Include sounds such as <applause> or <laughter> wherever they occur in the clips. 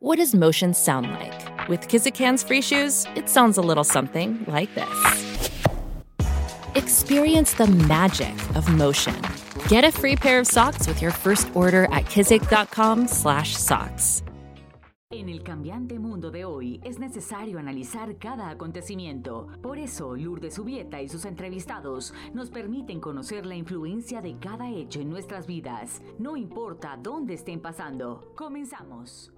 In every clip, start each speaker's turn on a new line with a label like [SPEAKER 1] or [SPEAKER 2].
[SPEAKER 1] What does motion sound like? With Kizikans free shoes, it sounds a little something like this. Experience the magic of motion. Get a free pair of socks with your first order at kizik.com/socks.
[SPEAKER 2] En el cambiante mundo de hoy es necesario analizar cada acontecimiento. Por eso, Lourdes Subieta y sus entrevistados nos permiten conocer la influencia de cada hecho en nuestras vidas, no importa dónde estén pasando. Comenzamos.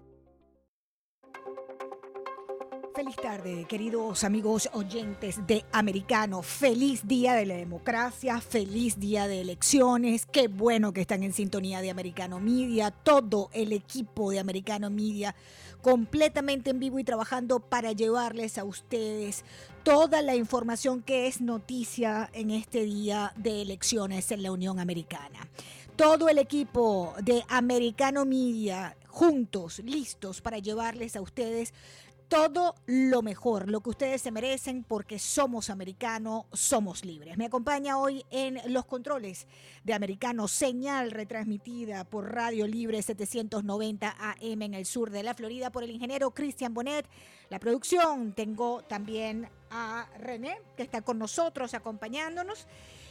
[SPEAKER 3] Feliz tarde, queridos amigos oyentes de Americano. Feliz día de la democracia, feliz día de elecciones. Qué bueno que están en sintonía de Americano Media. Todo el equipo de Americano Media completamente en vivo y trabajando para llevarles a ustedes toda la información que es noticia en este día de elecciones en la Unión Americana. Todo el equipo de Americano Media juntos, listos para llevarles a ustedes todo lo mejor, lo que ustedes se merecen porque somos americanos, somos libres. Me acompaña hoy en los controles de Americano, señal retransmitida por Radio Libre 790 AM en el sur de la Florida por el ingeniero Cristian Bonet. La producción, tengo también a René que está con nosotros acompañándonos.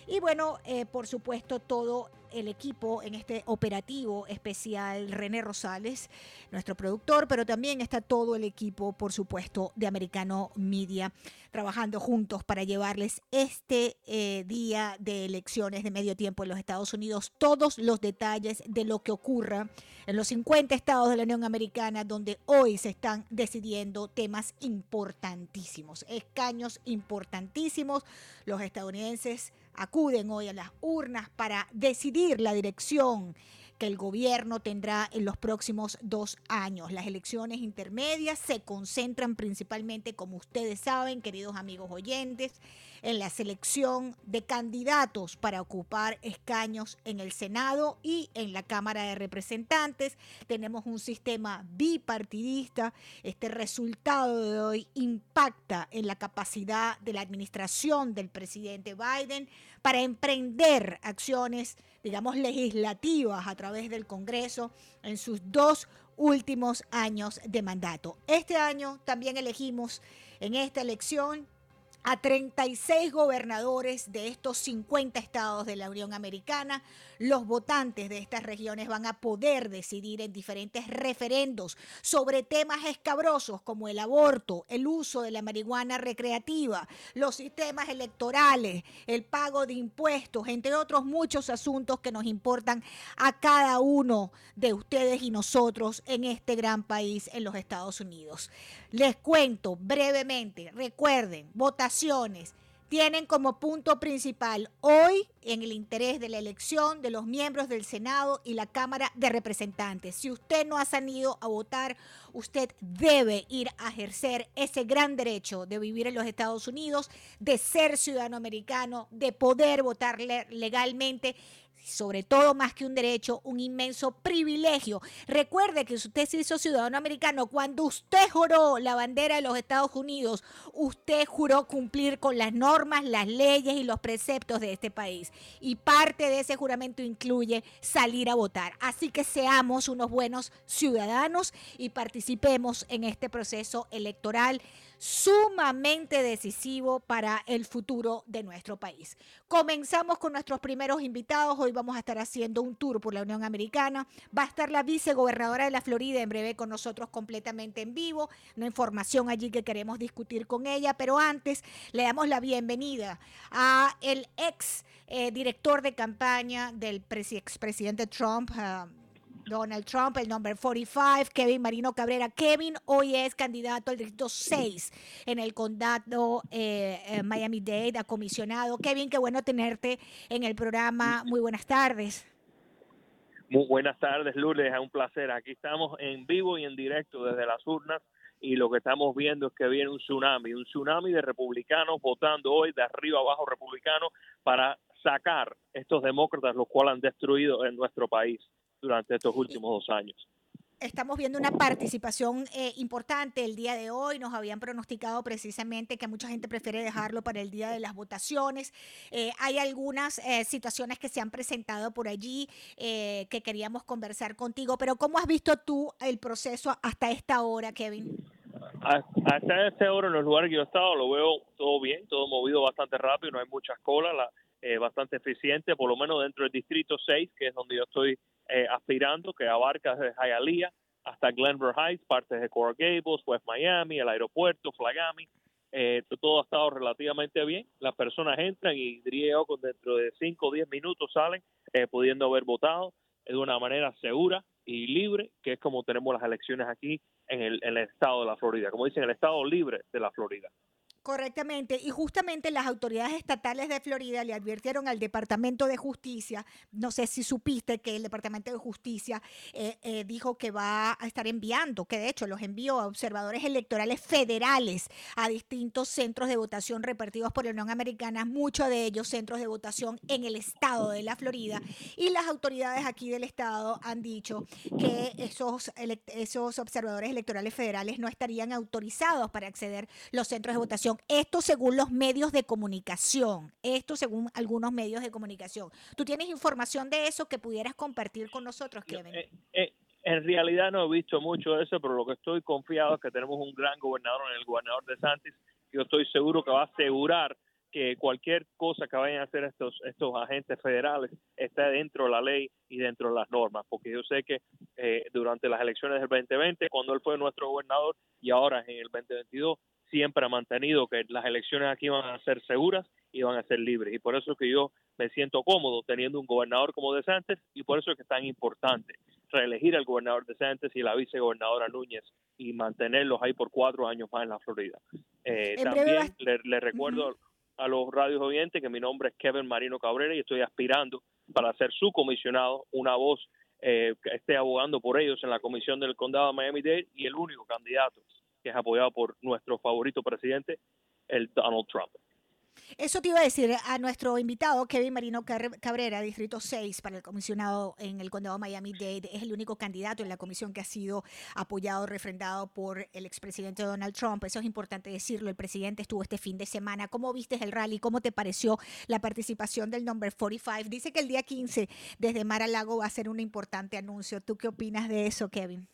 [SPEAKER 3] Y bueno, eh, por supuesto, todo el equipo en este operativo especial, René Rosales, nuestro productor, pero también está todo el equipo, por supuesto, de Americano Media, trabajando juntos para llevarles este eh, día de elecciones de medio tiempo en los Estados Unidos, todos los detalles de lo que ocurra en los 50 estados de la Unión Americana, donde hoy se están decidiendo temas importantísimos, escaños importantísimos. Los estadounidenses acuden hoy a las urnas para decidir la dirección que el gobierno tendrá en los próximos dos años. Las elecciones intermedias se concentran principalmente, como ustedes saben, queridos amigos oyentes, en la selección de candidatos para ocupar escaños en el Senado y en la Cámara de Representantes. Tenemos un sistema bipartidista. Este resultado de hoy impacta en la capacidad de la administración del presidente Biden para emprender acciones, digamos, legislativas a través del Congreso en sus dos últimos años de mandato. Este año también elegimos en esta elección a 36 gobernadores de estos 50 estados de la Unión Americana. Los votantes de estas regiones van a poder decidir en diferentes referendos sobre temas escabrosos como el aborto, el uso de la marihuana recreativa, los sistemas electorales, el pago de impuestos, entre otros muchos asuntos que nos importan a cada uno de ustedes y nosotros en este gran país en los Estados Unidos. Les cuento brevemente, recuerden, tienen como punto principal hoy en el interés de la elección de los miembros del Senado y la Cámara de Representantes. Si usted no ha salido a votar, usted debe ir a ejercer ese gran derecho de vivir en los Estados Unidos, de ser ciudadano americano, de poder votar legalmente sobre todo más que un derecho, un inmenso privilegio. Recuerde que usted se hizo ciudadano americano cuando usted juró la bandera de los Estados Unidos, usted juró cumplir con las normas, las leyes y los preceptos de este país. Y parte de ese juramento incluye salir a votar. Así que seamos unos buenos ciudadanos y participemos en este proceso electoral sumamente decisivo para el futuro de nuestro país. Comenzamos con nuestros primeros invitados. Hoy vamos a estar haciendo un tour por la Unión Americana. Va a estar la vicegobernadora de la Florida en breve con nosotros completamente en vivo. Una información allí que queremos discutir con ella. Pero antes le damos la bienvenida a el ex eh, director de campaña del expresidente Trump. Uh, Donald Trump, el number 45, Kevin Marino Cabrera. Kevin hoy es candidato al distrito 6 en el condado eh, eh, Miami-Dade, a comisionado. Kevin, qué bueno tenerte en el programa. Muy buenas tardes.
[SPEAKER 4] Muy buenas tardes, Lourdes. Es un placer. Aquí estamos en vivo y en directo desde las urnas y lo que estamos viendo es que viene un tsunami, un tsunami de republicanos votando hoy de arriba abajo republicanos para sacar estos demócratas los cuales han destruido en nuestro país durante estos últimos dos años.
[SPEAKER 3] estamos viendo una participación eh, importante el día de hoy. Nos habían pronosticado precisamente que mucha gente prefiere dejarlo para el día de las votaciones. Eh, hay algunas eh, situaciones que se han presentado por allí que queríamos conversar contigo, pero ¿cómo has visto tú el proceso hasta esta hora, Kevin?
[SPEAKER 4] Hasta esta hora en los lugares que yo he estado lo veo todo bien, todo movido bastante rápido, no hay muchas colas, la, bastante eficiente, por lo menos dentro del distrito 6, que es donde yo estoy eh, aspirando, que abarca desde Hialeah hasta Glenver Heights, partes de Coral Gables, West Miami, el aeropuerto, Flagami. Eh, todo ha estado relativamente bien. Las personas entran y diría yo dentro de 5 o 10 minutos salen eh, pudiendo haber votado de una manera segura y libre, que es como tenemos las elecciones aquí en el estado de la Florida, como dicen, el estado libre de la Florida.
[SPEAKER 3] Correctamente, y justamente las autoridades estatales de Florida le advirtieron al Departamento de Justicia, no sé si supiste que el Departamento de Justicia eh, eh, dijo que va a estar enviando, que de hecho los envió a observadores electorales federales a distintos centros de votación repartidos por la Unión Americana, muchos de ellos centros de votación en el estado de la Florida, y las autoridades aquí del estado han dicho que esos, esos observadores electorales federales no estarían autorizados para acceder los centros de votación esto según los medios de comunicación, esto según algunos medios de comunicación. ¿Tú tienes información de eso que pudieras compartir con nosotros, Kevin?
[SPEAKER 4] Eh, eh, en realidad no he visto mucho de eso, pero lo que estoy confiado es que tenemos un gran gobernador en el gobernador de Santis, que yo estoy seguro que va a asegurar que cualquier cosa que vayan a hacer estos estos agentes federales esté dentro de la ley y dentro de las normas, porque yo sé que eh, durante las elecciones del 2020, cuando él fue nuestro gobernador y ahora en el 2022, siempre ha mantenido que las elecciones aquí van a ser seguras y van a ser libres. Y por eso es que yo me siento cómodo teniendo un gobernador como De Santos y por eso es que es tan importante reelegir al gobernador De Santos y la vicegobernadora Núñez y mantenerlos ahí por cuatro años más en la Florida. Eh, también le, recuerdo a los radios oyentes que mi nombre es Kevin Marino Cabrera y estoy aspirando para ser su comisionado, una voz eh, que esté abogando por ellos en la comisión del condado de Miami-Dade y el único candidato que es apoyado por nuestro favorito presidente, el Donald Trump.
[SPEAKER 3] Eso te iba a decir a nuestro invitado, Kevin Marino Cabrera, Distrito 6, para el comisionado en el condado Miami-Dade. Es el único candidato en la comisión que ha sido apoyado, refrendado por el expresidente Donald Trump. Eso es importante decirlo. El presidente estuvo este fin de semana. ¿Cómo viste el rally? ¿Cómo te pareció la participación del Number 45? Dice que el día 15 desde Mar a Lago va a ser un importante anuncio. ¿Tú qué opinas de eso, Kevin?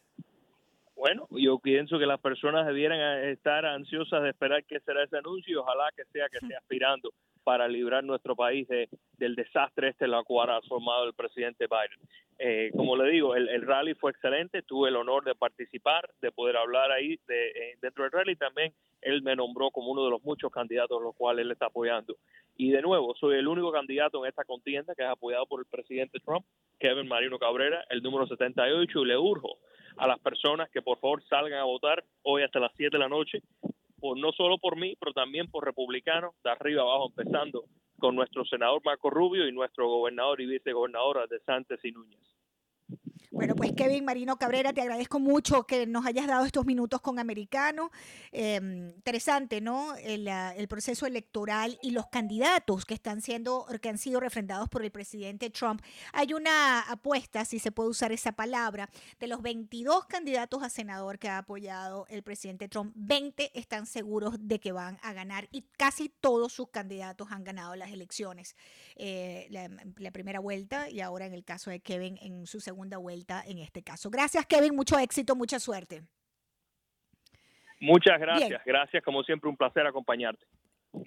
[SPEAKER 4] Bueno, yo pienso que las personas debieran estar ansiosas de esperar qué será ese anuncio y ojalá que sea que esté aspirando para librar nuestro país de, del desastre este en lo cual ha formado el presidente Biden. Eh, como le digo, el, rally fue excelente, tuve el honor de participar, de poder hablar ahí de, eh, dentro del rally también. Él me nombró como uno de los muchos candidatos los cuales él está apoyando. Y de nuevo, soy el único candidato en esta contienda que es apoyado por el presidente Trump, Kevin Marino Cabrera, el número 78, y le urjo a las personas que por favor salgan a votar hoy hasta las 7 de la noche, por, no solo por mí, pero también por republicanos, de arriba abajo, empezando con nuestro senador Marco Rubio y nuestro gobernador y vicegobernadora de Santos y Núñez.
[SPEAKER 3] Bueno, pues Kevin Marino Cabrera, te agradezco mucho que nos hayas dado estos minutos con Americano. Em, interesante, ¿no? El, proceso electoral y los candidatos que están siendo, que han sido refrendados por el presidente Trump. Hay una apuesta, si se puede usar esa palabra, de los 22 candidatos a senador que ha apoyado el presidente Trump, 20 están seguros de que van a ganar y casi todos sus candidatos han ganado las elecciones. Eh, la primera vuelta y ahora en el caso de Kevin en su segunda vuelta en este caso. Gracias, Kevin. Mucho éxito, mucha suerte.
[SPEAKER 4] Muchas gracias. Gracias, como siempre, un placer acompañarte.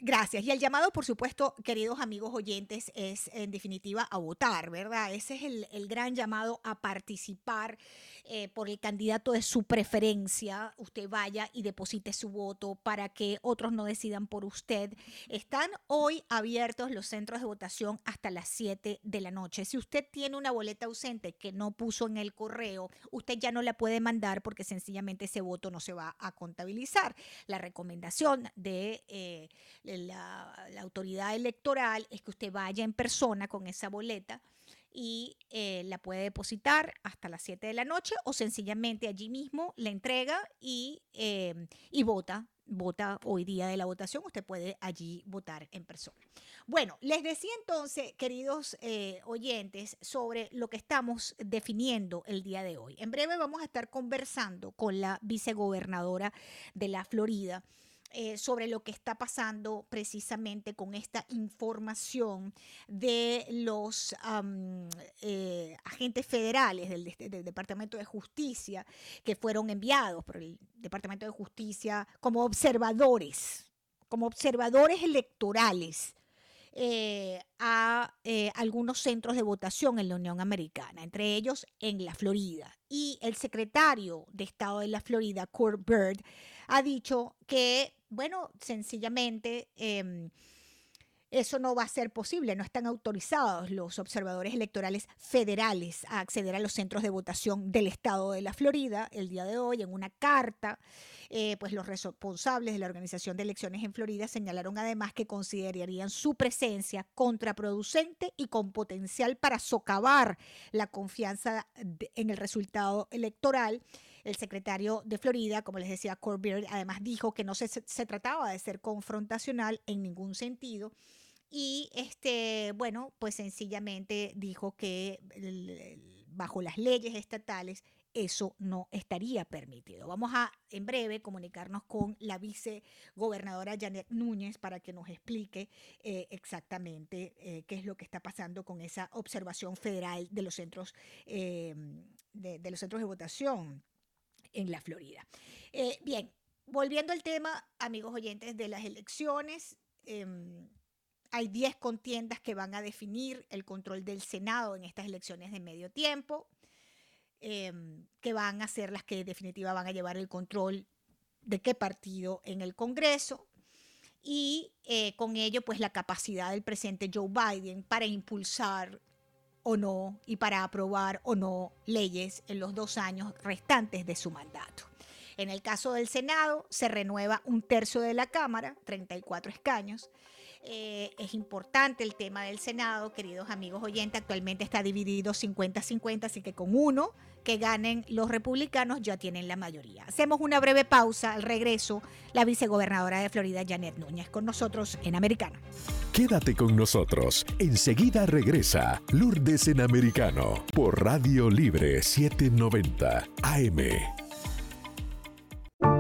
[SPEAKER 3] Gracias. Y el llamado, por supuesto, queridos amigos oyentes, es en definitiva a votar, ¿verdad? Ese es el, gran llamado a participar eh, por el candidato de su preferencia. Usted vaya y deposite su voto para que otros no decidan por usted. Están hoy abiertos los centros de votación hasta las 7 de la noche. Si usted tiene una boleta ausente que no puso en el correo, usted ya no la puede mandar porque sencillamente ese voto no se va a contabilizar. La recomendación de... Eh, la, autoridad electoral es que usted vaya en persona con esa boleta y eh, la puede depositar hasta las 7 de la noche o sencillamente allí mismo la entrega y, em, y vota vota hoy día de la votación, usted puede allí votar en persona. Bueno, les decía entonces, queridos eh, oyentes, sobre lo que estamos definiendo el día de hoy. En breve vamos a estar conversando con la vicegobernadora de la Florida, eh, sobre lo que está pasando precisamente con esta información de los eh, agentes federales del, Departamento de Justicia que fueron enviados por el Departamento de Justicia como observadores, como observadores electorales eh, a algunos centros de votación en la Unión Americana, entre ellos en la Florida. Y el secretario de Estado de la Florida, Kurt Bird, ha dicho que, bueno, sencillamente... Em, eso no va a ser posible, no están autorizados los observadores electorales federales a acceder a los centros de votación del estado de la Florida el día de hoy en una carta. Eh, pues los responsables de la Organización de Elecciones en Florida señalaron además que considerarían su presencia contraproducente y con potencial para socavar la confianza en el resultado electoral. El secretario de Florida, como les decía, Corbett, además dijo que no se, se trataba de ser confrontacional en ningún sentido. Y este, bueno, pues sencillamente dijo que bajo las leyes estatales eso no estaría permitido. Vamos a en breve comunicarnos con la vicegobernadora Janet Núñez para que nos explique eh, exactamente eh, qué es lo que está pasando con esa observación federal de los centros eh, de, los centros de votación en la Florida. bien, volviendo al tema, amigos oyentes de las elecciones. Em, hay 10 contiendas que van a definir el control del Senado en estas elecciones de medio tiempo. Em, que van a ser las que definitiva van a llevar el control de qué partido en el Congreso y eh, con ello pues la capacidad del presidente Joe Biden para impulsar o no y para aprobar o no leyes en los dos años restantes de su mandato. En el caso del Senado se renueva un tercio de la Cámara, 34 escaños, eh, es importante el tema del Senado, queridos amigos oyentes, actualmente está dividido 50-50, así que con uno que ganen los republicanos ya tienen la mayoría. Hacemos una breve pausa, al regreso, la vicegobernadora de Florida, Janet Núñez, con nosotros en Americano.
[SPEAKER 5] Quédate con nosotros, enseguida regresa Lourdes en Americano por Radio Libre 790 AM.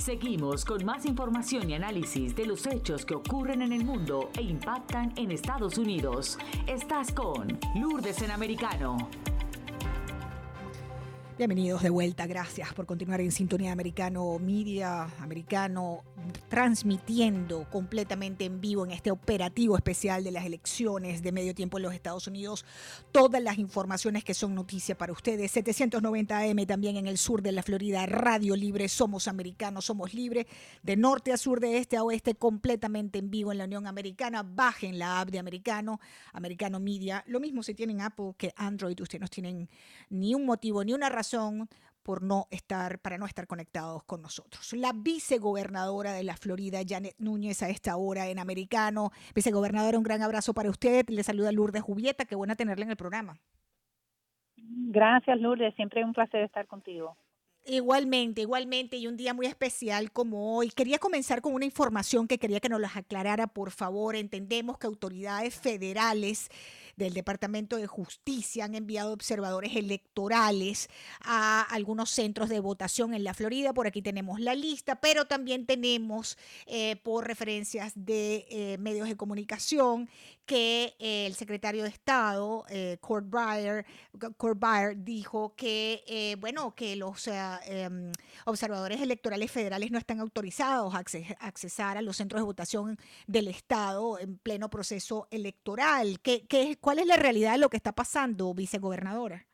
[SPEAKER 2] Seguimos con más información y análisis de los hechos que ocurren en el mundo e impactan en Estados Unidos. Estás con Lourdes en Americano.
[SPEAKER 3] Bienvenidos de vuelta, gracias por continuar en Sintonía Americano Media, Americano, transmitiendo completamente en vivo en este operativo especial de las elecciones de medio tiempo en los Estados Unidos todas las informaciones que son noticia para ustedes. 790 AM también en el sur de la Florida, Radio Libre, somos americanos, somos libres, de norte a sur, de este a oeste, completamente en vivo en la Unión Americana. Bajen la app de Americano, Americano Media. Lo mismo si tienen Apple que Android, ustedes no tienen ni un motivo ni una razón por no estar, para no estar conectados con nosotros. La vicegobernadora de la Florida, Janet Núñez, a esta hora en Americano. Vicegobernadora, un gran abrazo para usted. Le saluda Lourdes Jubieta. Qué buena tenerla en el programa.
[SPEAKER 6] Gracias, Lourdes. Siempre es un placer estar contigo.
[SPEAKER 3] Igualmente, igualmente, y un día muy especial como hoy. Quería comenzar con una información que quería que nos las aclarara, por favor. Entendemos que autoridades federales del Departamento de Justicia han enviado observadores electorales a algunos centros de votación en la Florida. Por aquí tenemos la lista, pero también tenemos eh, por referencias de eh, medios de comunicación que eh, el secretario de Estado, eh, Court Breyer, dijo que, bueno, que los em, observadores electorales federales no están autorizados a accesar a los centros de votación del Estado en pleno proceso electoral. ¿Qué, qué, cuál es la realidad de lo que está pasando, vicegobernadora?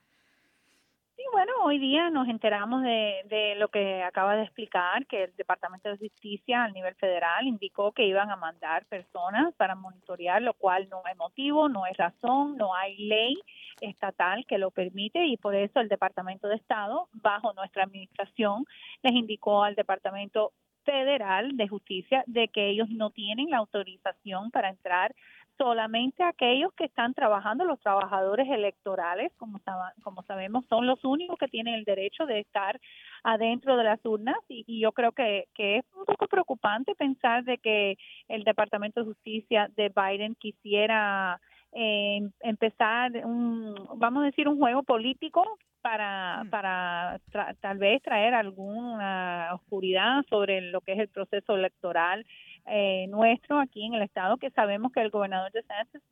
[SPEAKER 6] Sí, bueno, hoy día nos enteramos de, de, lo que acaba de explicar, que el Departamento de Justicia a nivel federal indicó que iban a mandar personas para monitorear, lo cual no hay motivo, no hay razón, no hay ley estatal que lo permite y por eso el Departamento de Estado, bajo nuestra administración, les indicó al Departamento Federal de Justicia de que ellos no tienen la autorización para entrar solamente aquellos que están trabajando, los trabajadores electorales, como, como sabemos, son los únicos que tienen el derecho de estar adentro de las urnas y, yo creo que, que, es un poco preocupante pensar de que el Departamento de Justicia de Biden quisiera eh, empezar un, vamos a decir, un juego político para, mm. para tal vez traer alguna oscuridad sobre lo que es el proceso electoral eh, nuestro aquí en el estado, que sabemos que el gobernador de Sánchez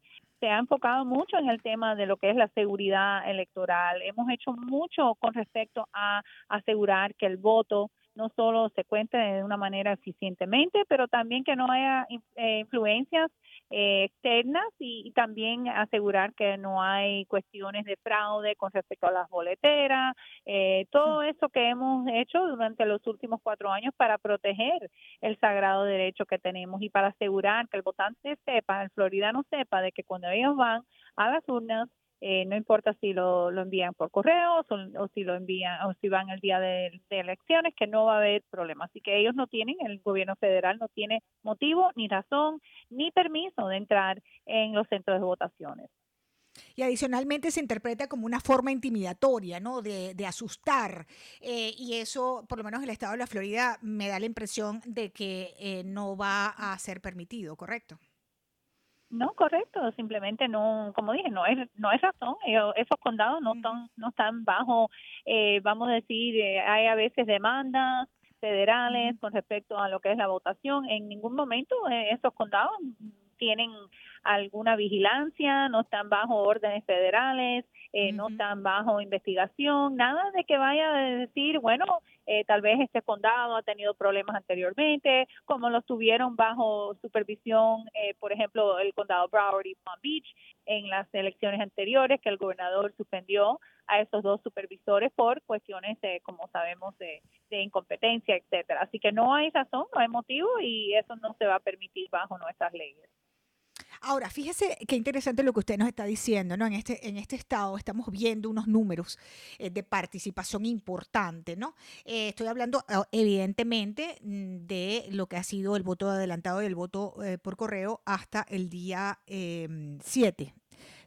[SPEAKER 6] se ha enfocado mucho en el tema de lo que es la seguridad electoral. Hemos hecho mucho con respecto a asegurar que el voto no solo se cuente de una manera eficientemente, pero también que no haya eh, influencias eh, externas y, también asegurar que no hay cuestiones de fraude con respecto a las boleteras, eh, todo eso que hemos hecho durante los últimos cuatro años para proteger el sagrado derecho que tenemos y para asegurar que el votante sepa, el floridano sepa de que cuando ellos van a las urnas eh, no importa si lo, lo envían por correo o, si lo envían o si van el día de, elecciones, que no va a haber problema. Así que ellos no tienen, el gobierno federal no tiene motivo, ni razón, ni permiso de entrar en los centros de votaciones.
[SPEAKER 3] Y adicionalmente se interpreta como una forma intimidatoria, ¿no? De, asustar. Eh, y eso, por lo menos en el estado de la Florida, me da la impresión de que eh, no va a ser permitido, ¿correcto?
[SPEAKER 6] No, correcto, simplemente no, como dije, no es no es razón. esos condados no están no están bajo, eh, vamos a decir, eh, hay a veces demandas federales con respecto a lo que es la votación. En ningún momento eh, esos condados tienen alguna vigilancia, no están bajo órdenes federales, eh, no están bajo investigación, nada de que vaya a decir, bueno, eh, tal vez este condado ha tenido problemas anteriormente, como los tuvieron bajo supervisión, eh, por ejemplo, el condado Broward y Palm Beach en las elecciones anteriores, que el gobernador suspendió a esos dos supervisores por cuestiones, de, como sabemos, de, de incompetencia, etcétera. Así que no hay razón, no hay motivo y eso no se va a permitir bajo nuestras leyes.
[SPEAKER 3] Ahora, fíjese qué interesante lo que usted nos está diciendo, ¿no? En este, en este estado estamos viendo unos números eh, de participación importante, ¿no? Eh, estoy hablando ah, evidentemente mm, de lo que ha sido el voto adelantado y el voto eh, por correo hasta el día 7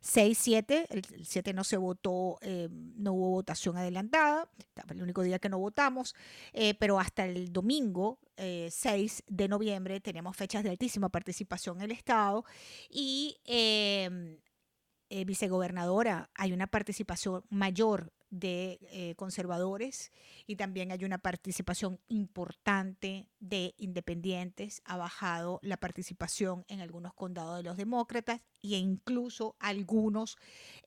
[SPEAKER 3] 6-7, el 7 no se votó, eh, no hubo votación adelantada, el único día que no votamos, eh, pero hasta el domingo 6 eh, de noviembre tenemos fechas de altísima participación en el Estado y vicegobernadora, hay una participación mayor de eh, conservadores y también hay una participación importante de independientes. Ha bajado la participación en algunos condados de los demócratas e incluso algunos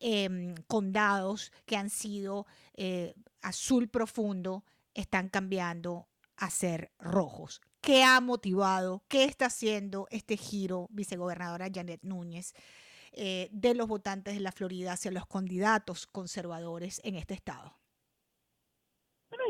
[SPEAKER 3] em, condados que han sido eh, azul profundo están cambiando a ser rojos. ¿Qué ha motivado? ¿Qué está haciendo este giro, vicegobernadora Janet Núñez? Eh, de los votantes de la Florida hacia los candidatos conservadores en este estado?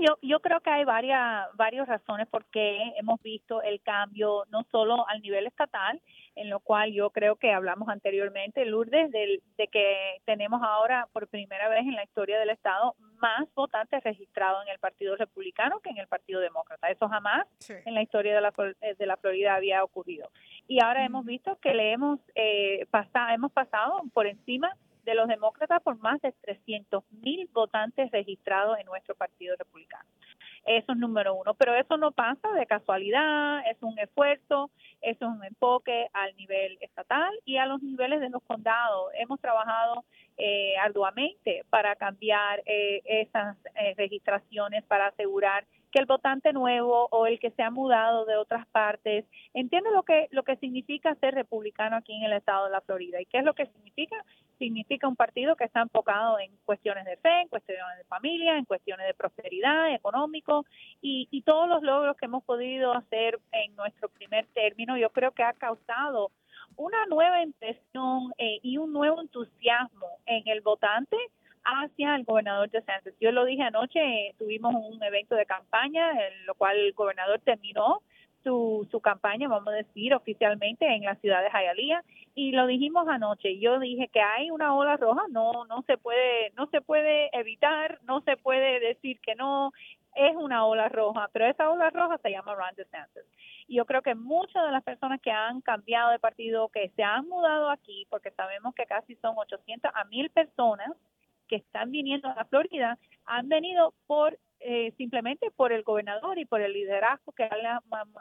[SPEAKER 6] Yo, yo creo que hay varias, varias razones por qué hemos visto el cambio, no solo al nivel estatal, en lo cual yo creo que hablamos anteriormente, Lourdes, de, de que tenemos ahora por primera vez en la historia del Estado más votantes registrados en el Partido Republicano que en el Partido Demócrata. Eso jamás en la historia de la, eh, de la Florida había ocurrido. Y ahora hemos visto que le hemos, eh, pasado, hemos pasado por encima de los demócratas por más de 300 mil votantes registrados en nuestro Partido Republicano. Eso es número uno, pero eso no pasa de casualidad, es un esfuerzo, es un enfoque al nivel estatal y a los niveles de los condados. Hemos trabajado eh, arduamente para cambiar eh, esas eh, registraciones, para asegurar que el votante nuevo o el que se ha mudado de otras partes entiende lo que lo que significa ser republicano aquí en el estado de la Florida. Y qué es lo que significa significa un partido que está enfocado en cuestiones de fe, en cuestiones de familia, en cuestiones de prosperidad, económico y, y todos los logros que hemos podido hacer en nuestro primer término, yo creo que ha causado una nueva impresión eh, y un nuevo entusiasmo en el votante hacia el gobernador de Sánchez. Yo lo dije anoche, tuvimos un evento de campaña, en lo cual el gobernador terminó su, su campaña, vamos a decir, oficialmente en la ciudad de Hialeah y lo dijimos anoche. Yo dije que hay una ola roja, no no se puede no se puede evitar, no se puede decir que no es una ola roja, pero esa ola roja se llama Ron DeSantis. Y yo creo que muchas de las personas que han cambiado de partido, que se han mudado aquí, porque sabemos que casi son 800 a 1000 personas que están viniendo a la Florida, han venido por eh, simplemente por el gobernador y por el liderazgo que él ha,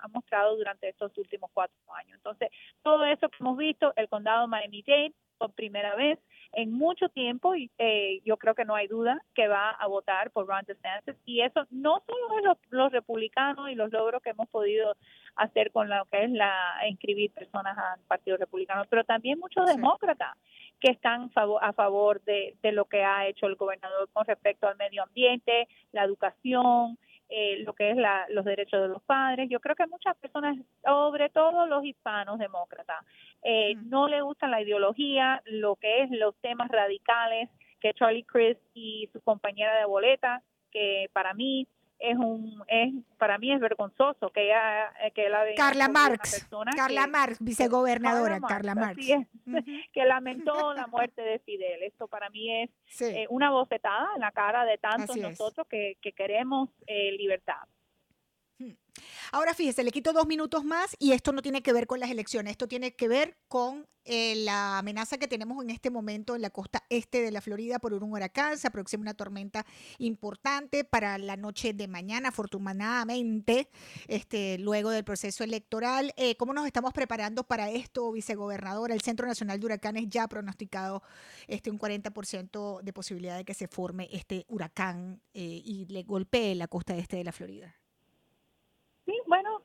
[SPEAKER 6] mostrado durante estos últimos cuatro años. Entonces, todo eso que hemos visto, el condado Miami-Dade, por primera vez en mucho tiempo, y eh, yo creo que no hay duda que va a votar por Ron DeSantis. Y eso no solo es los, republicanos y los logros que hemos podido hacer con lo que es la inscribir personas al Partido Republicano, pero también muchos demócratas que están a favor de, lo que ha hecho el gobernador con respecto al medio ambiente, la educación, eh, lo que es los derechos de los padres. Yo creo que muchas personas, sobre todo los hispanos demócratas, eh, no le gusta la ideología, lo que es los temas radicales que Charlie Chris y su compañera de boleta, que para mí es un es para mí es vergonzoso que ella que la
[SPEAKER 3] Carla Marx Carla Marx vicegobernadora Carla Marx, <laughs>
[SPEAKER 6] que lamentó la muerte de Fidel. Esto para mí es eh, una bofetada en la cara de tantos nosotros que, que, queremos eh, libertad.
[SPEAKER 3] Ahora fíjese, le quito dos minutos más y esto no tiene que ver con las elecciones, esto tiene que ver con eh, la amenaza que tenemos en este momento en la costa este de la Florida por un huracán. Se aproxima una tormenta importante para la noche de mañana, afortunadamente, este, luego del proceso electoral. Eh, ¿Cómo nos estamos preparando para esto, vicegobernador? El Centro Nacional de Huracanes ya ha pronosticado este, un 40% de posibilidad de que se forme este huracán eh, y le golpee la costa este de la Florida.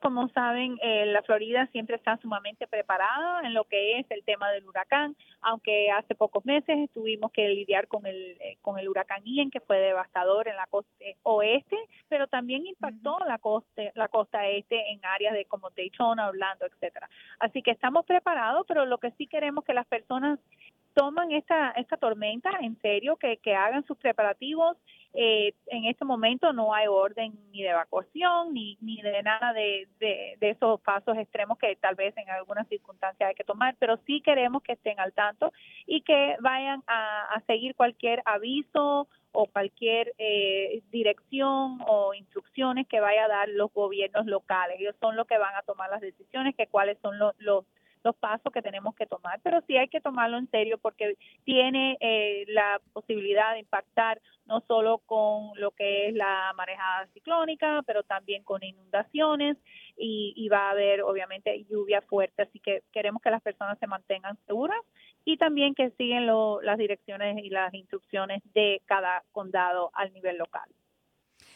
[SPEAKER 6] Como saben, eh, la Florida siempre está sumamente preparada en lo que es el tema del huracán, aunque hace pocos meses tuvimos que lidiar con el eh, con el huracán Ian, que fue devastador en la costa oeste, pero también impactó la costa la costa este en áreas de como Daytona, Orlando, etcétera. Así que estamos preparados, pero lo que sí queremos que las personas toman esta esta tormenta en serio, que que hagan sus preparativos eh, en este momento no hay orden ni de evacuación ni, ni de nada de, de, esos pasos extremos que tal vez en algunas circunstancias hay que tomar, pero sí queremos que estén al tanto y que vayan a, seguir cualquier aviso o cualquier eh, dirección o instrucciones que vaya a dar los gobiernos locales. Ellos son los que van a tomar las decisiones, que cuáles son los, los los pasos que tenemos que tomar, pero sí hay que tomarlo en serio porque tiene eh, la posibilidad de impactar no solo con lo que es la marejada ciclónica, pero también con inundaciones y, va a haber obviamente lluvia fuerte, así que queremos que las personas se mantengan seguras y también que siguen las direcciones y las instrucciones de cada condado al nivel local.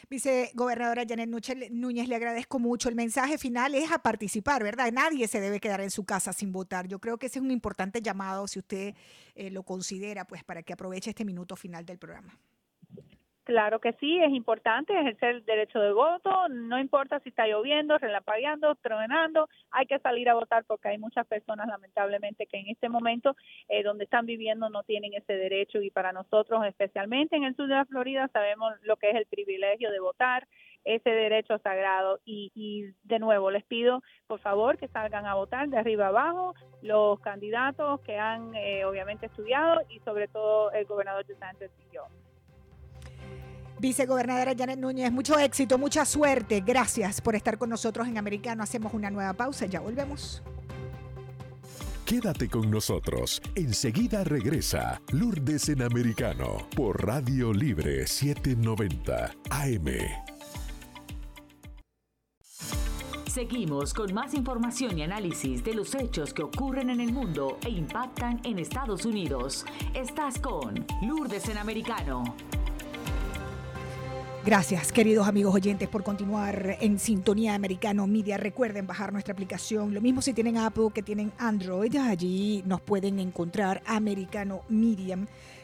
[SPEAKER 3] Vicegobernadora Janet Núñez, le agradezco mucho. El mensaje final es a participar, ¿verdad? Nadie se debe quedar en su casa sin votar. Yo creo que ese es un importante llamado, si usted eh, lo considera, pues para que aproveche este minuto final del programa.
[SPEAKER 6] Claro que sí, es importante ejercer el derecho de voto, no importa si está lloviendo, relampagueando, tronando, hay que salir a votar porque hay muchas personas lamentablemente que en este momento eh, donde están viviendo no tienen ese derecho y para nosotros especialmente en el sur de la Florida sabemos lo que es el privilegio de votar, ese derecho sagrado y, y de nuevo les pido por favor que salgan a votar de arriba abajo los candidatos que han eh, obviamente estudiado y sobre todo el gobernador de Sánchez y yo.
[SPEAKER 3] Vicegobernadora Janet Núñez, mucho éxito, mucha suerte. Gracias por estar con nosotros en Americano. Hacemos una nueva pausa, ya volvemos.
[SPEAKER 5] Quédate con nosotros. Enseguida regresa Lourdes en Americano por Radio Libre 790 AM.
[SPEAKER 2] Seguimos con más información y análisis de los hechos que ocurren en el mundo e impactan en Estados Unidos. Estás con Lourdes en Americano.
[SPEAKER 3] Gracias, queridos amigos oyentes, por continuar en Sintonía Americano Media. Recuerden bajar nuestra aplicación. Lo mismo si tienen Apple que tienen Android. Allí nos pueden encontrar Americano Media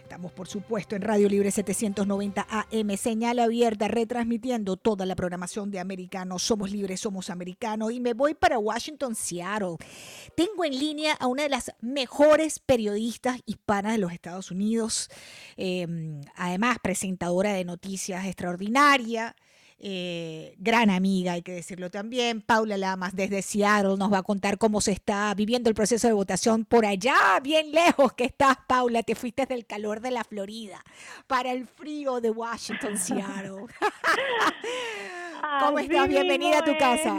[SPEAKER 3] Estamos, por supuesto, en Radio Libre 790 AM, señal abierta, retransmitiendo toda la programación de Americano. Somos libres, somos americanos. Y me voy para Washington, Seattle. Tengo en línea a una de las mejores periodistas hispanas de los Estados Unidos. Eh, además, presentadora de noticias extraordinaria. Eh, gran amiga, hay que decirlo también. Paula Lamas desde Seattle nos va a contar cómo se está viviendo el proceso de votación por allá, bien lejos que estás, Paula. Te fuiste del calor de la Florida para el frío de Washington, Seattle. <laughs> ¿Cómo estás? Bienvenida a tu casa.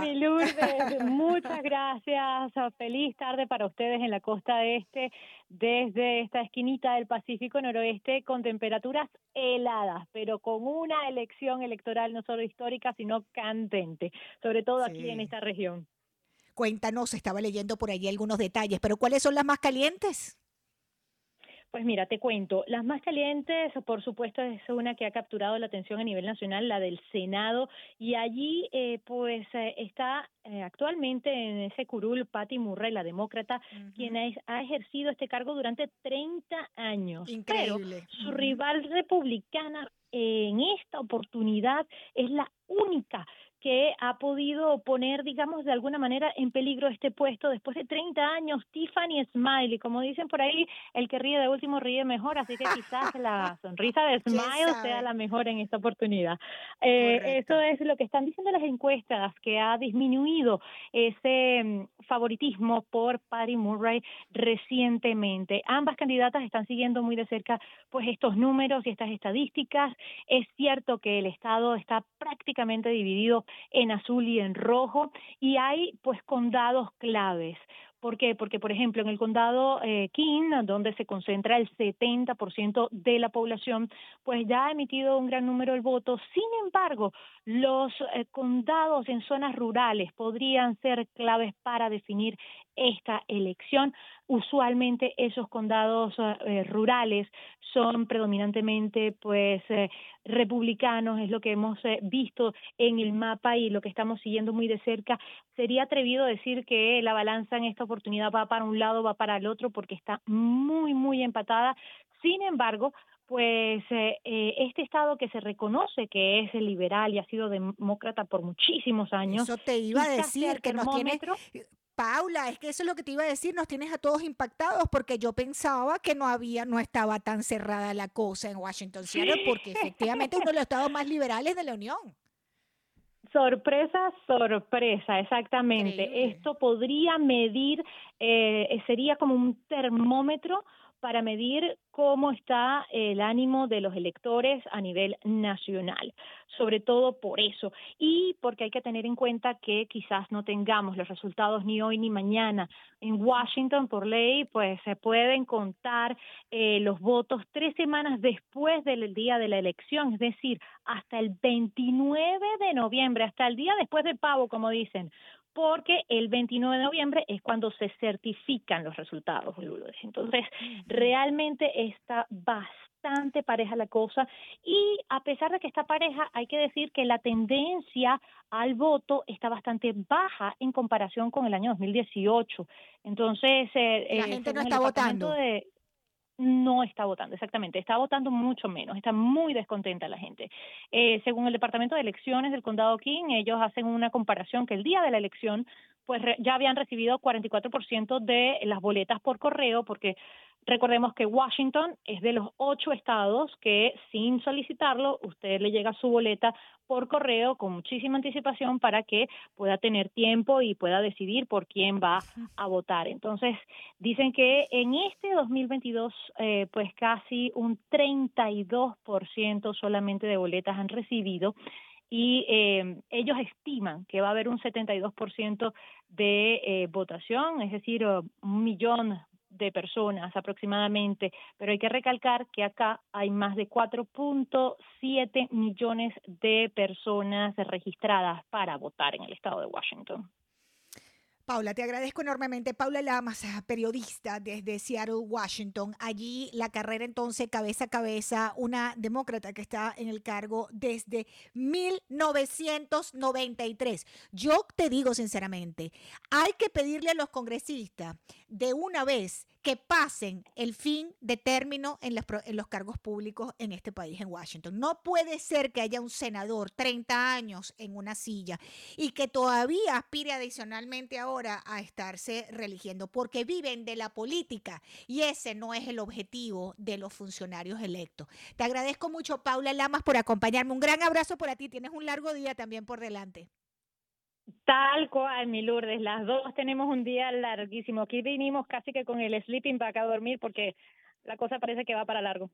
[SPEAKER 7] Muchas gracias. Feliz tarde para ustedes en la costa este desde esta esquinita del Pacífico Noroeste con temperaturas heladas, pero con una elección electoral no solo histórica, sino candente, sobre todo aquí en esta región.
[SPEAKER 3] Cuéntanos, estaba leyendo por allí algunos detalles, pero ¿cuáles son las más calientes?
[SPEAKER 7] Pues mira, te cuento, las más calientes, por supuesto, es una que ha capturado la atención a nivel nacional, la del Senado, y allí eh, pues eh, está eh, actualmente en ese curul Patty Murray, la demócrata, quien ha, ejercido este cargo durante 30 años.
[SPEAKER 3] Increíble.
[SPEAKER 7] su rival republicana en esta oportunidad es la única que ha podido poner, digamos, de alguna manera en peligro este puesto después de 30 años. Tiffany Smiley, como dicen por ahí, el que ríe de último ríe mejor, así que quizás la <laughs> sonrisa de Smile sea la mejor en esta oportunidad. Eh, eso es lo que están diciendo las encuestas, que ha disminuido ese mm, favoritismo por Patty Murray recientemente. Ambas candidatas están siguiendo muy de cerca pues estos números y estas estadísticas. Es cierto que el Estado está prácticamente dividido en azul y en rojo, y hay pues condados claves. ¿Por qué? Porque, por ejemplo, en el condado eh, King, donde se concentra el 70% de la población, pues ya ha emitido un gran número de votos. Sin embargo, los eh, condados en zonas rurales podrían ser claves para definir esta elección. Usualmente esos condados eh, rurales son predominantemente pues republicanos, es lo que hemos visto en el mapa y lo que estamos siguiendo muy de cerca. Sería atrevido decir que la balanza en esta oportunidad va para un lado, va para el otro, porque está muy, muy empatada. Sin embargo, pues eh, eh, este Estado que se reconoce que es liberal y ha sido demócrata por muchísimos años.
[SPEAKER 3] Eso te iba a decir, que nos tiene... Paula, es que eso es lo que te iba a decir, nos tienes a todos impactados porque yo pensaba que no había, no estaba tan cerrada la cosa en Washington, porque efectivamente uno de los estados más liberales de la Unión.
[SPEAKER 7] Sorpresa, sorpresa, exactamente. Esto podría medir, eh, sería como un termómetro para medir cómo está el ánimo de los electores a nivel nacional, sobre todo por eso y porque hay que tener en cuenta que quizás no tengamos los resultados ni hoy ni mañana. En Washington, por ley, pues se pueden contar eh, los votos tres semanas después del día de la elección, es decir, hasta el 29 de noviembre, hasta el día después del pavo, como dicen porque el 29 de noviembre es cuando se certifican los resultados, Entonces, realmente está bastante pareja la cosa y a pesar de que está pareja, hay que decir que la tendencia al voto está bastante baja en comparación con el año 2018. Entonces,
[SPEAKER 3] eh, la eh, gente no está votando.
[SPEAKER 7] De, no está votando, exactamente, está votando mucho menos, está muy descontenta la gente. Eh, según el Departamento de Elecciones del Condado King, ellos hacen una comparación que el día de la elección, pues ya habían recibido 44% de las boletas por correo, porque Recordemos que Washington es de los ocho estados que sin solicitarlo usted le llega su boleta por correo con muchísima anticipación para que pueda tener tiempo y pueda decidir por quién va a votar. Entonces, dicen que en este 2022, eh, pues casi un 32% solamente de boletas han recibido y eh, ellos estiman que va a haber un 72% de eh, votación, es decir, un millón de personas aproximadamente, pero hay que recalcar que acá hay más de 4.7 millones de personas registradas para votar en el estado de Washington.
[SPEAKER 3] Paula, te agradezco enormemente. Paula Lamas, periodista desde Seattle, Washington. Allí la carrera entonces cabeza a cabeza, una demócrata que está en el cargo desde 1993. Yo te digo sinceramente, hay que pedirle a los congresistas de una vez que pasen el fin de término en los, cargos públicos en este país, en Washington. No puede ser que haya un senador 30 años en una silla y que todavía aspire adicionalmente ahora a estarse religiendo, porque viven de la política y ese no es el objetivo de los funcionarios electos. Te agradezco mucho, Paula Lamas, por acompañarme. Un gran abrazo para ti. Tienes un largo día también por delante.
[SPEAKER 7] Tal cual, mi Lourdes, las dos tenemos un día larguísimo. Aquí vinimos casi que con el sleeping acá a dormir porque la cosa parece que va para largo.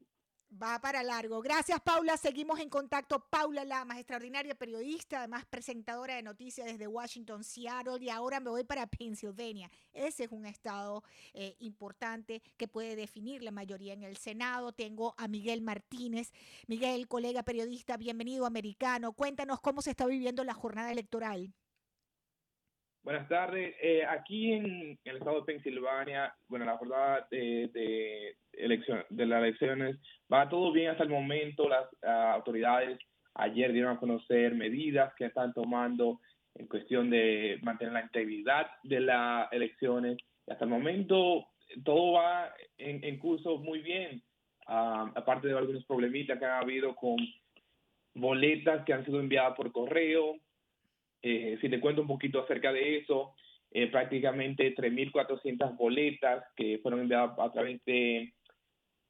[SPEAKER 3] Va para largo. Gracias, Paula. Seguimos en contacto. Paula Lamas, extraordinaria periodista, además presentadora de noticias desde Washington, Seattle, y ahora me voy para Pennsylvania. Ese es un estado eh, importante que puede definir la mayoría en el Senado. Tengo a Miguel Martínez. Miguel, colega periodista, bienvenido americano. Cuéntanos cómo se está viviendo la jornada electoral.
[SPEAKER 8] Buenas tardes. Eh, aquí en, el estado de Pensilvania, bueno, la jornada de, de, elección, de las elecciones va todo bien hasta el momento. Las ah, autoridades ayer dieron a conocer medidas que están tomando en cuestión de mantener la integridad de las elecciones. hasta el momento todo va en, curso muy bien, ah, aparte de algunos problemitas que han habido con boletas que han sido enviadas por correo, eh, si te cuento un poquito acerca de eso, eh, prácticamente 3.400 boletas que fueron enviadas a través de,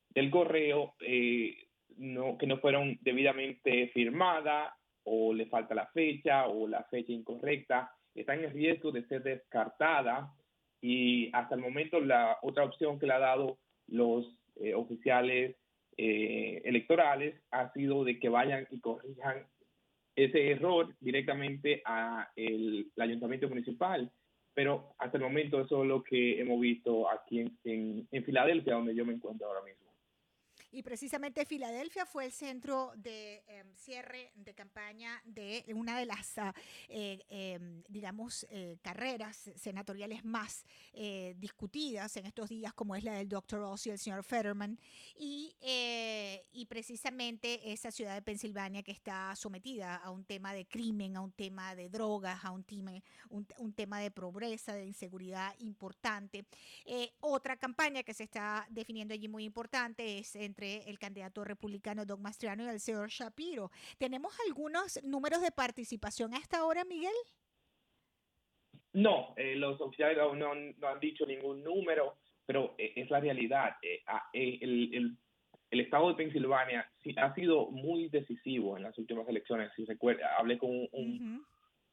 [SPEAKER 8] del correo eh, no, que no fueron debidamente firmadas o le falta la fecha o la fecha incorrecta, están en riesgo de ser descartadas y hasta el momento la otra opción que le ha dado los oficiales electorales ha sido de que vayan y corrijan ese error directamente a el, ayuntamiento municipal. Pero hasta el momento eso es lo que hemos visto aquí en, en Filadelfia, donde yo me encuentro ahora mismo.
[SPEAKER 3] Y precisamente Filadelfia fue el centro de em, cierre de campaña de una de las, ah, eh, em, digamos, eh, carreras senatoriales más eh, discutidas en estos días, como es la del Dr. Ross y el señor Fetterman. Y, y precisamente esa ciudad de Pensilvania que está sometida a un tema de crimen, a un tema de drogas, a un tema, un, un tema de pobreza, de inseguridad importante. otra campaña que se está definiendo allí muy importante es entre el candidato republicano Doug Mastriano y el señor Shapiro. ¿Tenemos algunos números de participación hasta ahora, Miguel?
[SPEAKER 8] No, eh, los oficiales no, han dicho ningún número, pero eh, es la realidad. Eh, ah, el, estado de Pensilvania ha sido muy decisivo en las últimas elecciones. Si recuerda, hablé con un,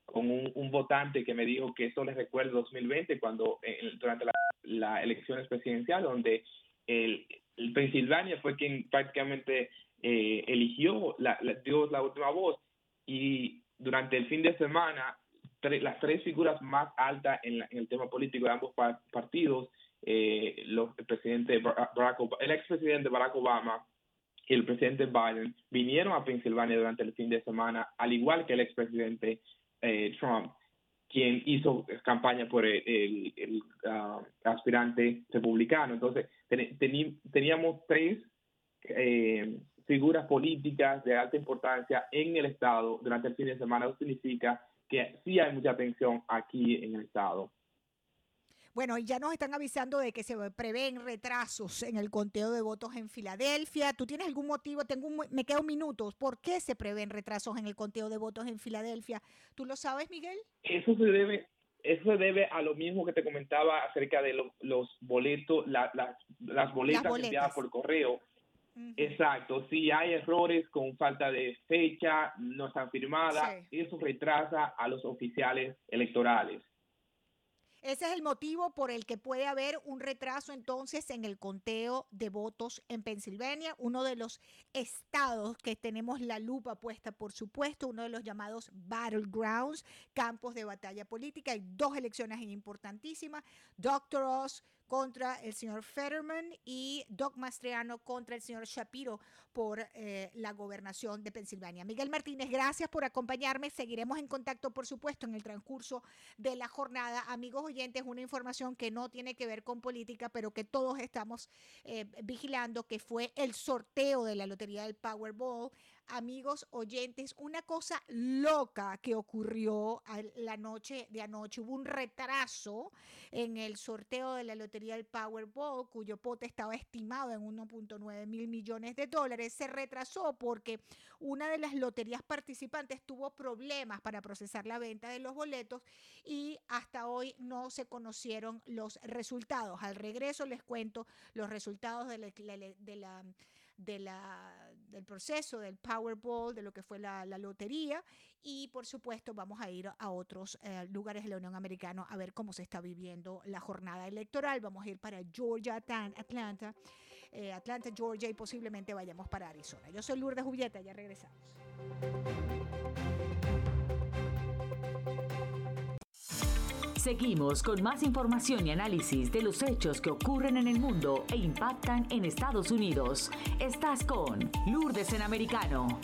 [SPEAKER 8] con un, votante que me dijo que eso le recuerda 2020, cuando durante la, la elección presidencial, donde el, el Pensilvania fue quien prácticamente eh, eligió, la, dio la última voz. Y durante el fin de semana las tres figuras más altas en, el tema político de ambos partidos, eh, los, el presidente Barack el expresidente Barack Obama y el presidente Biden vinieron a Pensilvania durante el fin de semana, al igual que el expresidente eh, Trump quien hizo campaña por el, ah, aspirante republicano. Entonces, teníamos tres eh, figuras políticas de alta importancia en el Estado durante el fin de semana. Significa que sí hay mucha atención aquí en el Estado.
[SPEAKER 3] Bueno, ya nos están avisando de que se prevén retrasos en el conteo de votos en Filadelfia. ¿Tú tienes algún motivo? Tengo me quedan minutos. ¿Por qué se prevén retrasos en el conteo de votos en Filadelfia? ¿Tú lo sabes, Miguel?
[SPEAKER 8] Eso se debe eso se debe a lo mismo que te comentaba acerca de los boletos, las, boletas enviadas por correo. Exacto, si hay errores con falta de fecha, no están firmadas, eso retrasa a los oficiales electorales.
[SPEAKER 3] Ese es el motivo por el que puede haber un retraso entonces en el conteo de votos en Pensilvania, uno de los estados que tenemos la lupa puesta, por supuesto, uno de los llamados battlegrounds, campos de batalla política. Hay dos elecciones importantísimas. Doctor Oz contra el señor Fetterman y Doc Mastriano contra el señor Shapiro por eh, la gobernación de Pensilvania. Miguel Martínez, gracias por acompañarme. Seguiremos en contacto, por supuesto, en el transcurso de la jornada. Amigos oyentes, una información que no tiene que ver con política, pero que todos estamos eh, vigilando, que fue el sorteo de la Lotería del Powerball amigos oyentes, una cosa loca que ocurrió la noche de anoche. Hubo un retraso en el sorteo de la lotería del Powerball, cuyo pote estaba estimado en 1.9 mil millones de dólares. Se retrasó porque una de las loterías participantes tuvo problemas para procesar la venta de los boletos y hasta hoy no se conocieron los resultados. Al regreso les cuento los resultados de la de la, del proceso del Powerball, de lo que fue la, lotería y por supuesto vamos a ir a otros eh, lugares de la Unión Americana a ver cómo se está viviendo la jornada electoral. Vamos a ir para Georgia, Atlanta, eh, Atlanta, Georgia y posiblemente vayamos para Arizona. Yo soy Lourdes Julieta, ya regresamos.
[SPEAKER 2] Seguimos con más información y análisis de los hechos que ocurren en el mundo e impactan en Estados Unidos. Estás con Lourdes en Americano.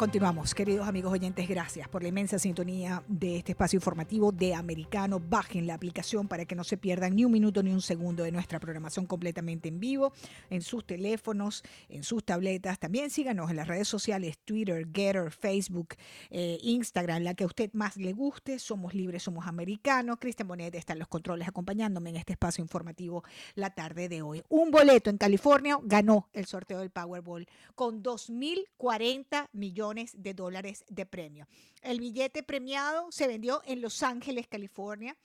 [SPEAKER 3] Continuamos, queridos amigos oyentes, gracias por la inmensa sintonía de este espacio informativo de Americano. Bajen la aplicación para que no se pierdan ni un minuto ni un segundo de nuestra programación completamente en vivo, en sus teléfonos, en sus tabletas. También síganos en las redes sociales, Twitter, Getter, Facebook, eh, Instagram, la que a usted más le guste. Somos libres, somos americanos. Cristian Bonet está en los controles acompañándome en este espacio informativo la tarde de hoy. Un boleto en California ganó el sorteo del Powerball con 2.040 millones de dólares de premio. El billete premiado se vendió en Los Ángeles, California.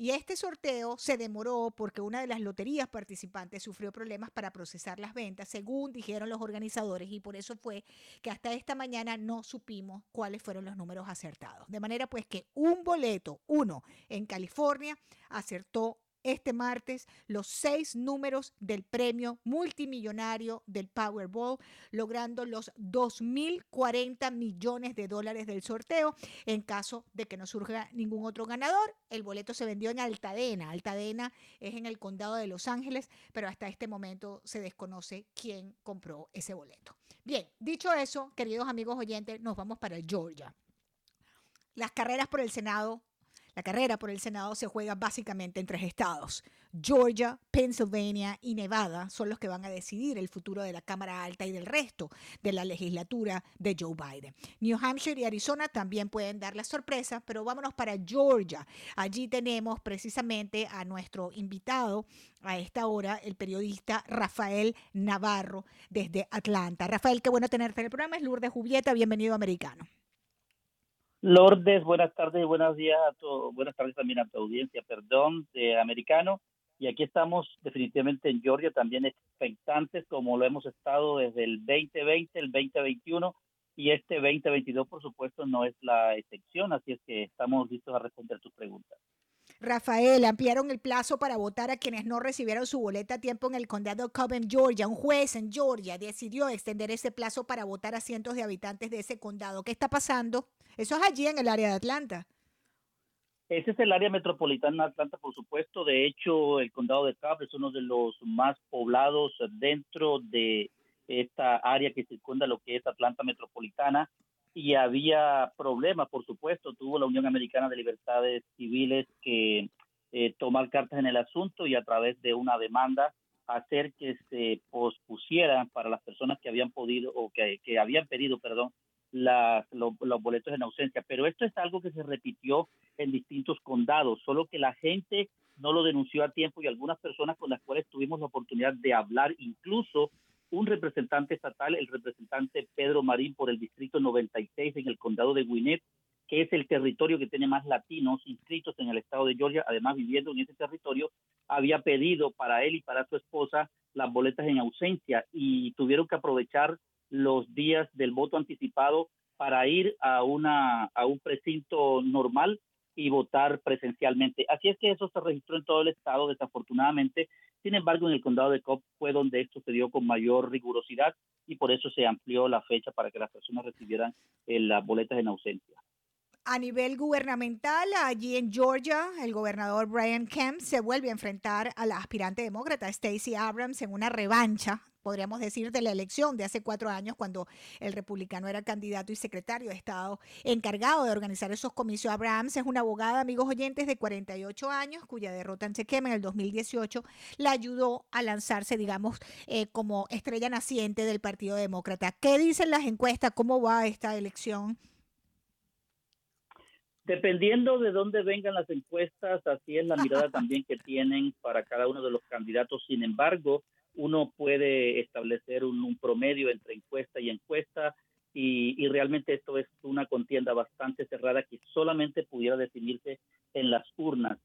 [SPEAKER 3] Y este sorteo se demoró porque una de las loterías participantes sufrió problemas para procesar las ventas, según dijeron los organizadores, y por eso fue que hasta esta mañana no supimos cuáles fueron los números acertados. De manera pues que un boleto, uno en California, acertó este martes los seis números del premio multimillonario del Powerball, logrando los 2.040 millones de dólares del sorteo. En caso de que no surja ningún otro ganador, el boleto se vendió en Altadena. Altadena es en el condado de Los Ángeles, pero hasta este momento se desconoce quién compró ese boleto. Bien, dicho eso, queridos amigos oyentes, nos vamos para Georgia. Las carreras por el Senado la carrera por el Senado se juega básicamente en tres estados. Georgia, Pennsylvania y Nevada son los que van a decidir el futuro de la Cámara Alta y del resto de la legislatura de Joe Biden. New Hampshire y Arizona también pueden dar la sorpresa, pero vámonos para Georgia. Allí tenemos precisamente a nuestro invitado a esta hora, el periodista Rafael Navarro desde Atlanta. Rafael, qué bueno tenerte en el programa. Es Lourdes Jubieta, bienvenido Americano.
[SPEAKER 9] Lourdes, buenas tardes buenos días a todos. Buenas tardes también a tu audiencia, perdón, de americano. Y aquí estamos definitivamente en Georgia, también expectantes, como lo hemos estado desde el 2020, el 2021 y este 2022, por supuesto, no es la excepción. Así es que estamos listos a responder tus preguntas.
[SPEAKER 3] Rafael, ampliaron el plazo para votar a quienes no recibieron su boleta a tiempo en el condado de Cobb Georgia. Un juez en Georgia decidió extender ese plazo para votar a cientos de habitantes de ese condado. ¿Qué está pasando? Eso es allí en el área de Atlanta.
[SPEAKER 9] Ese es el área metropolitana de Atlanta, por supuesto. De hecho, el condado de Cobb es uno de los más poblados dentro de esta área que circunda lo que es Atlanta metropolitana y había problemas, por supuesto. Tuvo la Unión Americana de Libertades Civiles que eh, tomar cartas en el asunto y a través de una demanda hacer que se pospusieran para las personas que habían podido o que, que habían pedido, perdón, las, los boletos en ausencia. Pero esto es algo que se repitió en distintos condados, solo que la gente no lo denunció a tiempo y algunas personas con las cuales tuvimos la oportunidad de hablar, incluso un representante estatal, el representante Pedro Marín por el distrito 96 en el condado de Gwinnett, que es el territorio que tiene más latinos inscritos en el estado de Georgia, además viviendo en ese territorio, había pedido para él y para su esposa las boletas en ausencia y tuvieron que aprovechar los días del voto anticipado para ir a a un precinto normal y votar presencialmente. Así es que eso se registró en todo el estado, desafortunadamente. Sin embargo, en el condado de Cobb fue donde esto se dio con mayor rigurosidad y por eso se amplió la fecha para que las personas recibieran eh, las boletas en ausencia.
[SPEAKER 3] A nivel gubernamental, allí en Georgia, el gobernador Brian Kemp se vuelve a enfrentar a la aspirante demócrata Stacey Abrams en una revancha podríamos decir, de la elección de hace cuatro años, cuando el republicano era candidato y secretario de Estado encargado de organizar esos comicios. Abrahams es una abogada, amigos oyentes, de 48 años, cuya derrota en Chequema en el 2018 la ayudó a lanzarse, digamos, eh, como estrella naciente del Partido Demócrata. ¿Qué dicen las encuestas? ¿Cómo va esta elección?
[SPEAKER 9] Dependiendo de dónde vengan las encuestas, así es la mirada <laughs> también que tienen para cada uno de los candidatos. Sin embargo, uno puede establecer un, promedio entre encuesta y encuesta y, y, realmente esto es una contienda bastante cerrada que solamente pudiera definirse en las urnas.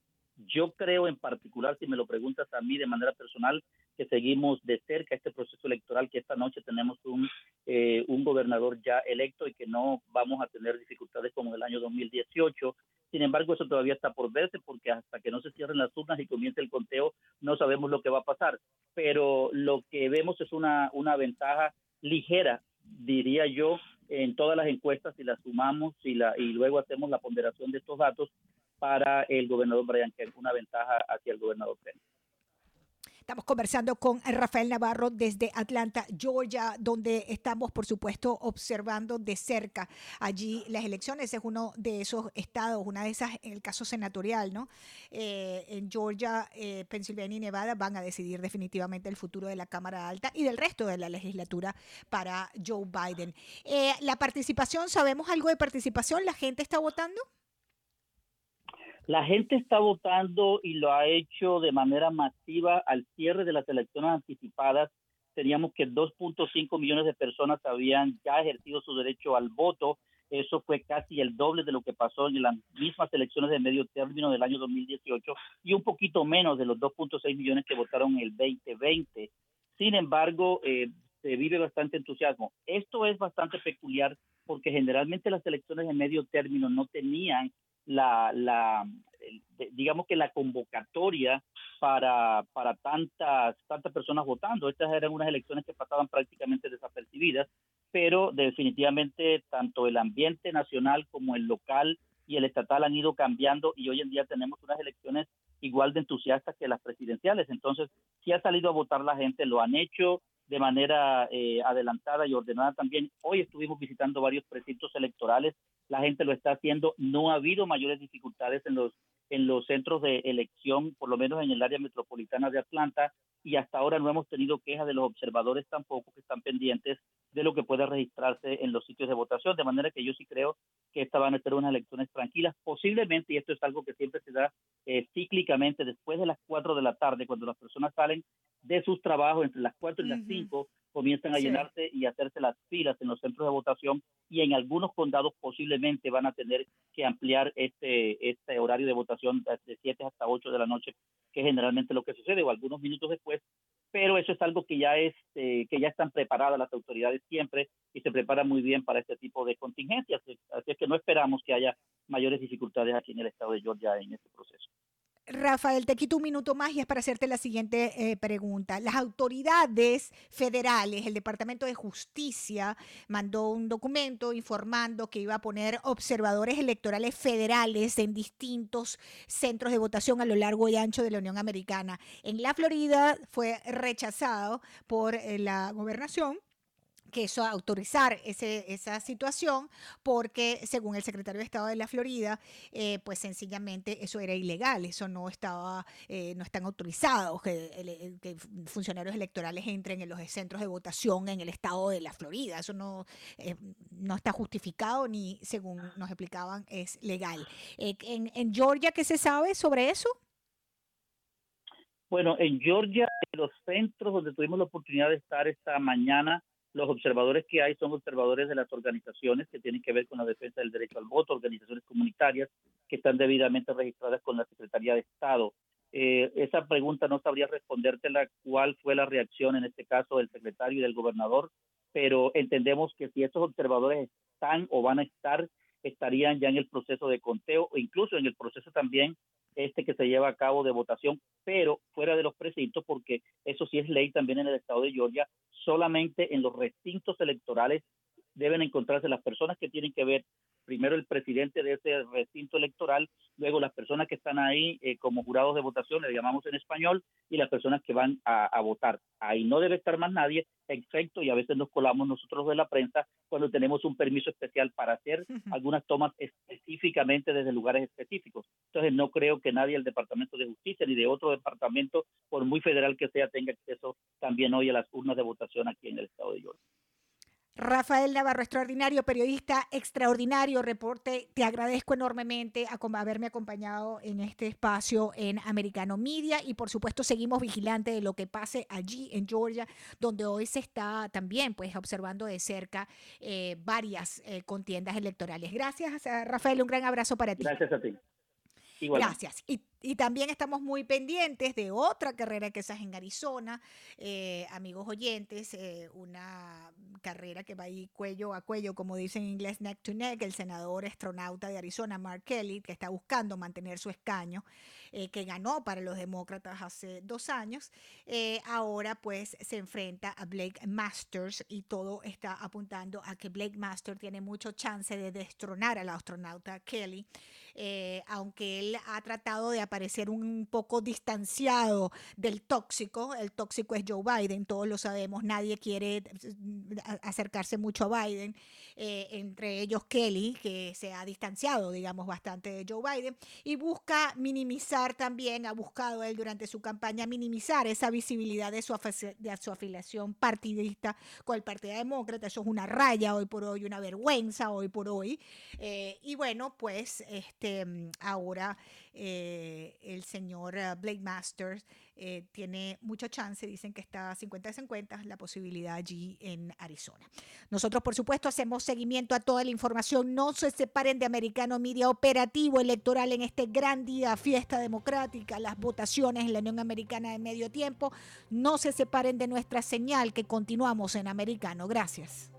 [SPEAKER 9] Yo creo en particular, si me lo preguntas a mí de manera personal, que seguimos de cerca este proceso electoral, que esta noche tenemos un, eh, un gobernador ya electo y que no vamos a tener dificultades como en el año 2018. Sin embargo, eso todavía está por verse porque hasta que no se cierren las urnas y comience el conteo, no sabemos lo que va a pasar. Pero lo que vemos es una, una ventaja ligera, diría yo, en todas las encuestas si las sumamos y, la, y luego hacemos la ponderación de estos datos para el gobernador Brian Kemp, una ventaja hacia el gobernador Kemp.
[SPEAKER 3] Estamos conversando con Rafael Navarro desde Atlanta, Georgia, donde estamos, por supuesto, observando de cerca allí las elecciones. Es uno de esos estados, una de esas, en el caso senatorial, ¿no? Eh, en Georgia, eh, Pensilvania y Nevada van a decidir definitivamente el futuro de la Cámara Alta y del resto de la legislatura para Joe Biden. Eh, la participación, ¿sabemos algo de participación? ¿La gente está votando?
[SPEAKER 9] La gente está votando y lo ha hecho de manera masiva al cierre de las elecciones anticipadas. Teníamos que 2.5 millones de personas habían ya ejercido su derecho al voto. Eso fue casi el doble de lo que pasó en las mismas elecciones de medio término del año 2018 y un poquito menos de los 2.6 millones que votaron en el 2020. Sin embargo, eh, se vive bastante entusiasmo. Esto es bastante peculiar porque generalmente las elecciones de medio término no tenían la, la digamos que la convocatoria para, para tantas, tantas personas votando. Estas eran unas elecciones que pasaban prácticamente desapercibidas, pero definitivamente tanto el ambiente nacional como el local y el estatal han ido cambiando y hoy en día tenemos unas elecciones igual de entusiastas que las presidenciales. Entonces, si ha salido a votar la gente, lo han hecho de manera eh, adelantada y ordenada también. Hoy estuvimos visitando varios precintos electorales la gente lo está haciendo. No ha habido mayores dificultades en los en los centros de elección, por lo menos en el área metropolitana de Atlanta, y hasta ahora no hemos tenido quejas de los observadores tampoco que están pendientes de lo que pueda registrarse en los sitios de votación, de manera que yo sí creo que estas van a ser unas elecciones tranquilas, posiblemente, y esto es algo que siempre se da eh, cíclicamente después de las 4 de la tarde, cuando las personas salen de sus trabajos entre las 4 y las 5, comienzan a llenarse y hacerse las filas en los centros de votación y en algunos condados posiblemente van a tener que ampliar este, este horario de votación de 7 hasta 8 de la noche, que es generalmente lo que sucede, o algunos minutos después, pero eso es algo que ya es eh, que ya están preparadas las autoridades siempre y se preparan muy bien para este tipo de contingencias, así es que no esperamos que haya mayores dificultades aquí en el estado de Georgia en este proceso.
[SPEAKER 3] Rafael, te quito un minuto más y es para hacerte la siguiente eh, pregunta. Las autoridades federales, el Departamento de Justicia, mandó un documento informando que iba a poner observadores electorales federales en distintos centros de votación a lo largo y ancho de la Unión Americana. En la Florida fue rechazado por eh, la gobernación que eso autorizar ese, esa situación porque según el secretario de Estado de la Florida, eh, pues sencillamente eso era ilegal, eso no estaba, eh, no están autorizados que, funcionarios electorales entren en los centros de votación en el estado de la Florida, eso no, eh, no está justificado ni según nos explicaban es legal. En, en Georgia, ¿qué se sabe sobre eso?
[SPEAKER 9] Bueno, en Georgia, los centros donde tuvimos la oportunidad de estar esta mañana, los observadores que hay son observadores de las organizaciones que tienen que ver con la defensa del derecho al voto, organizaciones comunitarias que están debidamente registradas con la Secretaría de Estado. Eh, esa pregunta no sabría respondértela cuál fue la reacción en este caso del secretario y del gobernador, pero entendemos que si estos observadores están o van a estar, estarían ya en el proceso de conteo o incluso en el proceso también este que se lleva a cabo de votación, pero fuera de los precintos, porque eso sí es ley también en el estado de Georgia, solamente en los recintos electorales deben encontrarse las personas que tienen que ver primero el presidente de ese recinto electoral, luego las personas que están ahí eh, como jurados de votación, le llamamos en español, y las personas que van a, votar. Ahí no debe estar más nadie, excepto, y a veces nos colamos nosotros de la prensa cuando tenemos un permiso especial para hacer algunas tomas específicamente desde lugares específicos. Entonces no creo que nadie del Departamento de Justicia ni de otro departamento, por muy federal que sea, tenga acceso también hoy a las urnas de votación aquí en el estado de Georgia.
[SPEAKER 3] Rafael Navarro, extraordinario, periodista extraordinario, reporte. Te agradezco enormemente a haberme acompañado en este espacio en Americano Media y por supuesto seguimos vigilantes de lo que pase allí en Georgia, donde hoy se está también pues observando de cerca eh, varias eh, contiendas electorales. Gracias, Rafael, un gran abrazo para ti.
[SPEAKER 9] Gracias a ti.
[SPEAKER 3] Gracias. Y, también estamos muy pendientes de otra carrera que es en Arizona, eh, amigos oyentes, eh, una carrera que va ahí cuello a cuello, como dicen en inglés, neck to neck, el senador astronauta de Arizona, Mark Kelly, que está buscando mantener su escaño, eh, que ganó para los demócratas hace dos años, ahora pues se enfrenta a Blake Masters y todo está apuntando a que Blake Masters tiene mucho chance de destronar al astronauta Kelly, aunque él ha tratado de aparecer un poco distanciado del tóxico. El tóxico es Joe Biden, todos lo sabemos, nadie quiere mm, acercarse mucho a Biden, eh, entre ellos Kelly, que se ha distanciado, digamos, bastante de Joe Biden, y busca minimizar también, ha buscado él durante su campaña minimizar esa visibilidad de su, de su afiliación partidista con el Partido Demócrata. Eso es una raya hoy por hoy, una vergüenza hoy por hoy. Eh, y bueno, pues este, ahora eh, el señor eh, Blake Masters eh, tiene mucha chance, dicen que está 50-50 la posibilidad allí en Arizona. Nosotros, por supuesto, hacemos seguimiento a toda la información. No se separen de Americano Media Operativo Electoral en este gran día, fiesta democrática, las votaciones en la Unión Americana de medio tiempo. No se separen de nuestra señal que continuamos en Americano. Gracias.